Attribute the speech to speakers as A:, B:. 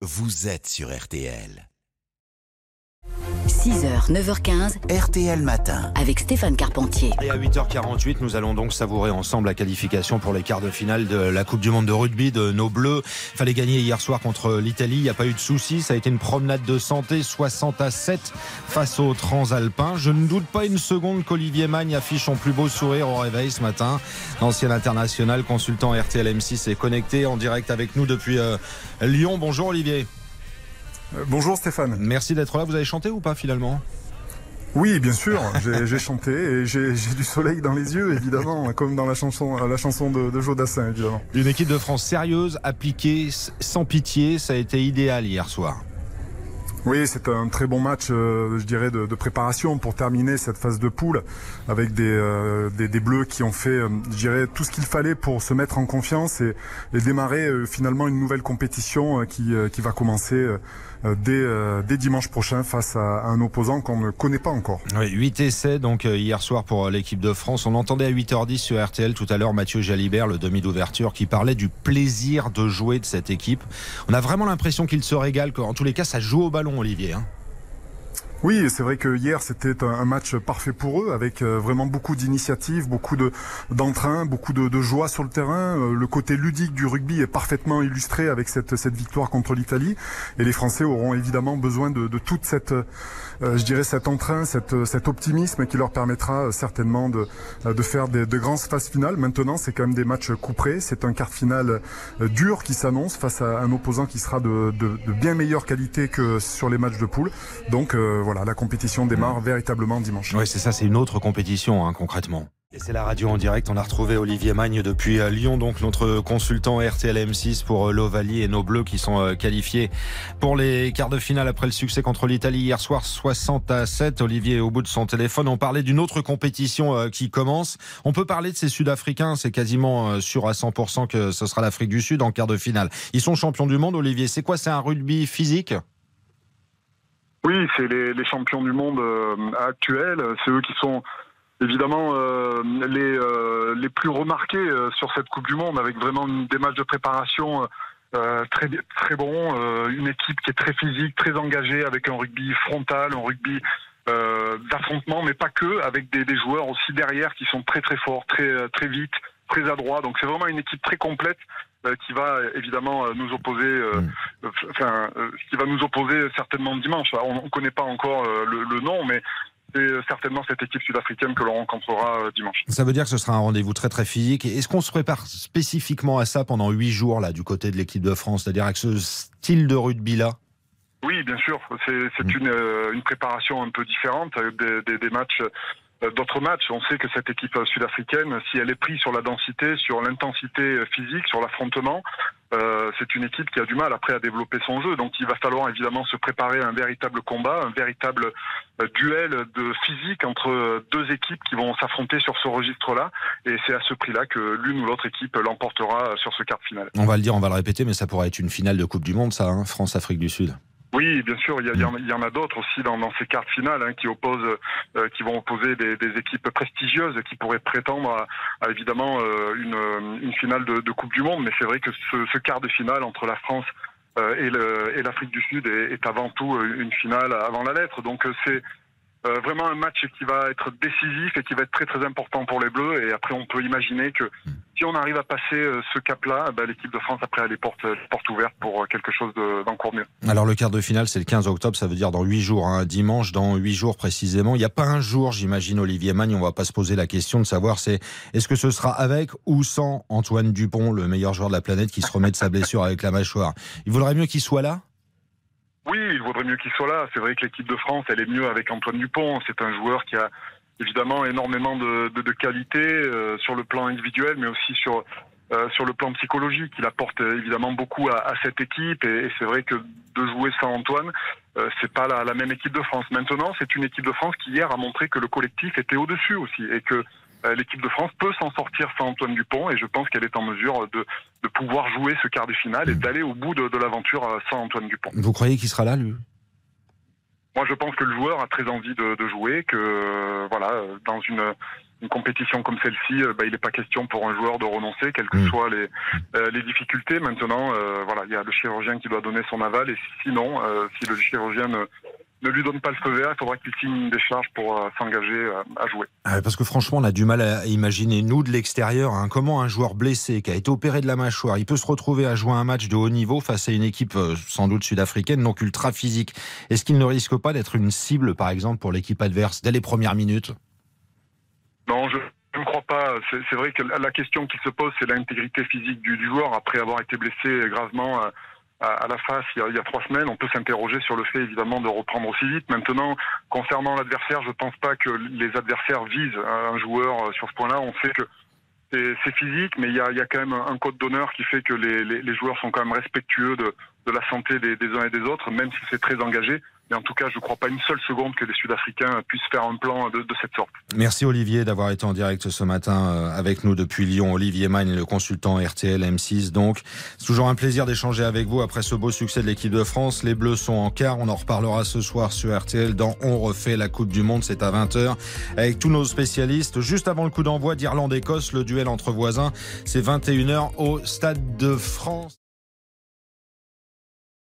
A: vous êtes sur RTL.
B: 6h, 9h15,
A: RTL Matin.
B: avec Stéphane Carpentier.
C: Et à 8h48, nous allons donc savourer ensemble la qualification pour les quarts de finale de la Coupe du Monde de rugby de nos Bleus. Il fallait gagner hier soir contre l'Italie, il n'y a pas eu de soucis, ça a été une promenade de santé 60 à 7 face aux Transalpins. Je ne doute pas une seconde qu'Olivier Magne affiche son plus beau sourire au réveil ce matin. L'ancien international, consultant RTL M6 est connecté en direct avec nous depuis euh, Lyon. Bonjour Olivier.
D: Euh, Bonjour Stéphane.
C: Merci d'être là. Vous avez chanté ou pas finalement?
D: Oui, bien sûr, j'ai chanté et j'ai j'ai du soleil dans les yeux, évidemment, comme dans la chanson, la chanson de, de Jodassin, évidemment.
C: Une équipe de France sérieuse, appliquée, sans pitié, ça a été idéal hier soir.
D: Oui, c'est un très bon match, euh, je dirais, de, préparation pour terminer cette phase de poule avec des, euh, des, Bleus qui ont fait, euh, je dirais, tout ce qu'il fallait pour se mettre en confiance et, démarrer finalement une nouvelle compétition qui, qui va commencer dès, dès dimanche prochain face à, un opposant qu'on ne connaît pas encore.
C: Oui, 8 essais donc hier soir pour l'équipe de France. On entendait à 8h10 sur RTL tout à l'heure Mathieu Jalibert, le demi d'ouverture, qui parlait du plaisir de jouer de cette équipe. On a vraiment l'impression qu'il se régale, qu'en tous les cas ça joue au ballon Olivier. hein.
D: Oui, c'est vrai que hier c'était un, match parfait pour eux, avec euh, vraiment beaucoup d'initiatives, beaucoup de beaucoup de, joie sur le terrain. Euh, le côté ludique du rugby est parfaitement illustré avec cette victoire contre l'Italie, et les Français auront évidemment besoin de, toute cette, euh, je dirais, cet entrain, cet optimisme qui leur permettra certainement de faire des, de grandes phases finales. Maintenant, c'est quand même des matchs couperés. C'est un quart euh, dur qui s'annonce face à un opposant qui sera de, bien meilleure qualité que sur les matchs de poule. Donc voilà, la compétition démarre véritablement dimanche.
C: Oui, c'est ça, c'est une autre compétition hein, concrètement. Et c'est la radio en direct. On a retrouvé Olivier Magne depuis euh, Lyon, donc notre consultant RTL M6 pour euh, l'Ovalie et nos Bleus qui sont euh, qualifiés pour les quarts de finale après le succès contre l'Italie hier soir 60 à 7. Olivier au bout de son téléphone. On parlait d'une autre compétition qui commence. On peut parler de ces Sud-Africains. C'est quasiment sûr à 100% que ce sera l'Afrique du Sud en quart de finale. Ils sont champions du monde, Olivier. C'est quoi C'est un rugby physique?
E: Oui, c'est les, champions du monde euh, actuels. C'est eux qui sont évidemment euh, les, euh, les plus remarqués sur cette Coupe du Monde, avec vraiment une- des matchs de préparation très, très bons, une équipe qui est très physique, très engagée, avec un rugby frontal, un rugby d'affrontement, mais pas que, avec des, des joueurs aussi derrière qui sont très très forts, très, très vite, très adroits. Donc c'est vraiment une équipe très complète qui va évidemment nous opposer,
C: Mm.
E: Enfin, euh, qui va nous opposer certainement dimanche. On ne connaît pas encore euh, le, le nom, mais c'est euh, certainement cette équipe sud-africaine que l'on rencontrera dimanche.
C: Ça veut dire que ce sera un rendez-vous très très physique. Est-ce qu'on se prépare spécifiquement à ça pendant huit jours là du côté de l'équipe de France, c'est-à-dire avec ce style de rugby là
E: Oui, bien sûr. C'est
C: Mm.
E: une, une préparation un peu différente des, des, des matchs. Euh, D'autres matchs, on sait que cette équipe euh, sud-africaine, si elle est prise sur la densité, sur l'intensité euh, physique, sur l'affrontement, c'est une équipe qui a du mal après à développer son jeu. Donc il va falloir évidemment se préparer à un véritable combat, un véritable duel de physique entre deux équipes qui vont s'affronter sur ce registre-là. Et c'est à ce prix-là que l'une ou l'autre équipe l'emportera sur ce quart de finale.
C: On va le dire, on va le répéter, mais ça pourrait être une finale de Coupe du Monde, ça, hein, France-Afrique du Sud.
E: Oui, bien sûr, il y, en, a d'autres aussi dans, ces quarts de finale hein, qui opposent, euh, qui vont opposer des, équipes prestigieuses qui pourraient prétendre à, à, évidemment euh, une, une finale de, de Coupe du Monde. Mais c'est vrai que ce, ce quart de finale entre la France euh, et l'Afrique du Sud est, est avant tout euh, une finale avant la lettre. Donc euh, c'est euh, vraiment un match qui va être décisif et qui va être très très important pour les Bleus. Et après, on peut imaginer que si on arrive à passer euh, ce cap-là, ben, l'équipe de France après a les portes, les portes ouvertes pour euh, quelque chose de- d'encore mieux.
C: Alors le quart de finale, c'est le 15 octobre, ça veut dire dans huit jours, hein, dimanche, dans huit jours précisément. Il n'y a pas un jour, j'imagine, Olivier Magne, on va pas se poser la question de savoir c'est est-ce que ce sera avec ou sans Antoine Dupont, le meilleur joueur de la planète, qui se remet de sa blessure avec la mâchoire? Il vaudrait mieux qu'il soit là?
E: Oui, il vaudrait mieux qu'il soit là. C'est vrai que l'équipe de France, elle est mieux avec Antoine Dupont. C'est un joueur qui a évidemment énormément de, de, de qualités euh, sur le plan individuel, mais aussi sur euh, sur le plan psychologique. Il apporte euh, évidemment beaucoup à, à cette équipe, et, et c'est vrai que de jouer sans Antoine, euh, c'est pas la, la même équipe de France. Maintenant, c'est une équipe de France qui hier a montré que le collectif était au-dessus aussi, et que l'équipe de France peut s'en sortir sans Antoine Dupont, et je pense qu'elle est en mesure de, de pouvoir jouer ce quart de finale et d'aller au bout de, de l'aventure sans Antoine Dupont.
C: Vous croyez qu'il sera là, lui?
E: Moi, je pense que le joueur a très envie de, de jouer, que euh, voilà, euh, dans une une compétition comme celle-ci, bah, il n'est pas question pour un joueur de renoncer, quelles que mm. soient les, les difficultés. Maintenant, voilà, il y a le chirurgien qui doit donner son aval, et sinon, si le chirurgien ne, ne lui donne pas le feu vert, il faudra qu'il signe une décharge pour euh, s'engager euh, à jouer.
C: Ah parce que franchement, on a du mal à imaginer, nous de l'extérieur, hein, comment un joueur blessé qui a été opéré de la mâchoire, il peut se retrouver à jouer un match de haut niveau face à une équipe euh, sans doute sud-africaine, donc ultra physique. Est-ce qu'il ne risque pas d'être une cible, par exemple, pour l'équipe adverse dès les premières minutes?
E: Non, je ne crois pas. C'est vrai que la question qui se pose, c'est l'intégrité physique du, joueur après avoir été blessé gravement à, la face il y, a, trois semaines. On peut s'interroger sur le fait évidemment de reprendre aussi vite. Maintenant, concernant l'adversaire, je pense pas que les adversaires visent un joueur euh, sur ce point-là. On sait que c'est physique, mais il y a, quand même un code d'honneur qui fait que les, joueurs sont quand même respectueux de, la santé des uns et des autres, même si c'est très engagé. Mais en tout cas, je ne crois pas une seule seconde que les Sud-Africains puissent faire un plan de, cette sorte.
C: Merci Olivier d'avoir été en direct ce matin euh, avec nous depuis Lyon. Olivier Magne, le consultant RTL M6. Donc, c'est toujours un plaisir d'échanger avec vous après ce beau succès de l'équipe de France. Les Bleus sont en quart. On en reparlera ce soir sur RTL dans On refait la Coupe du Monde. C'est à 20h avec tous nos spécialistes. Juste avant le coup d'envoi d'Irlande-Écosse, le duel entre voisins, c'est 21h au Stade de France.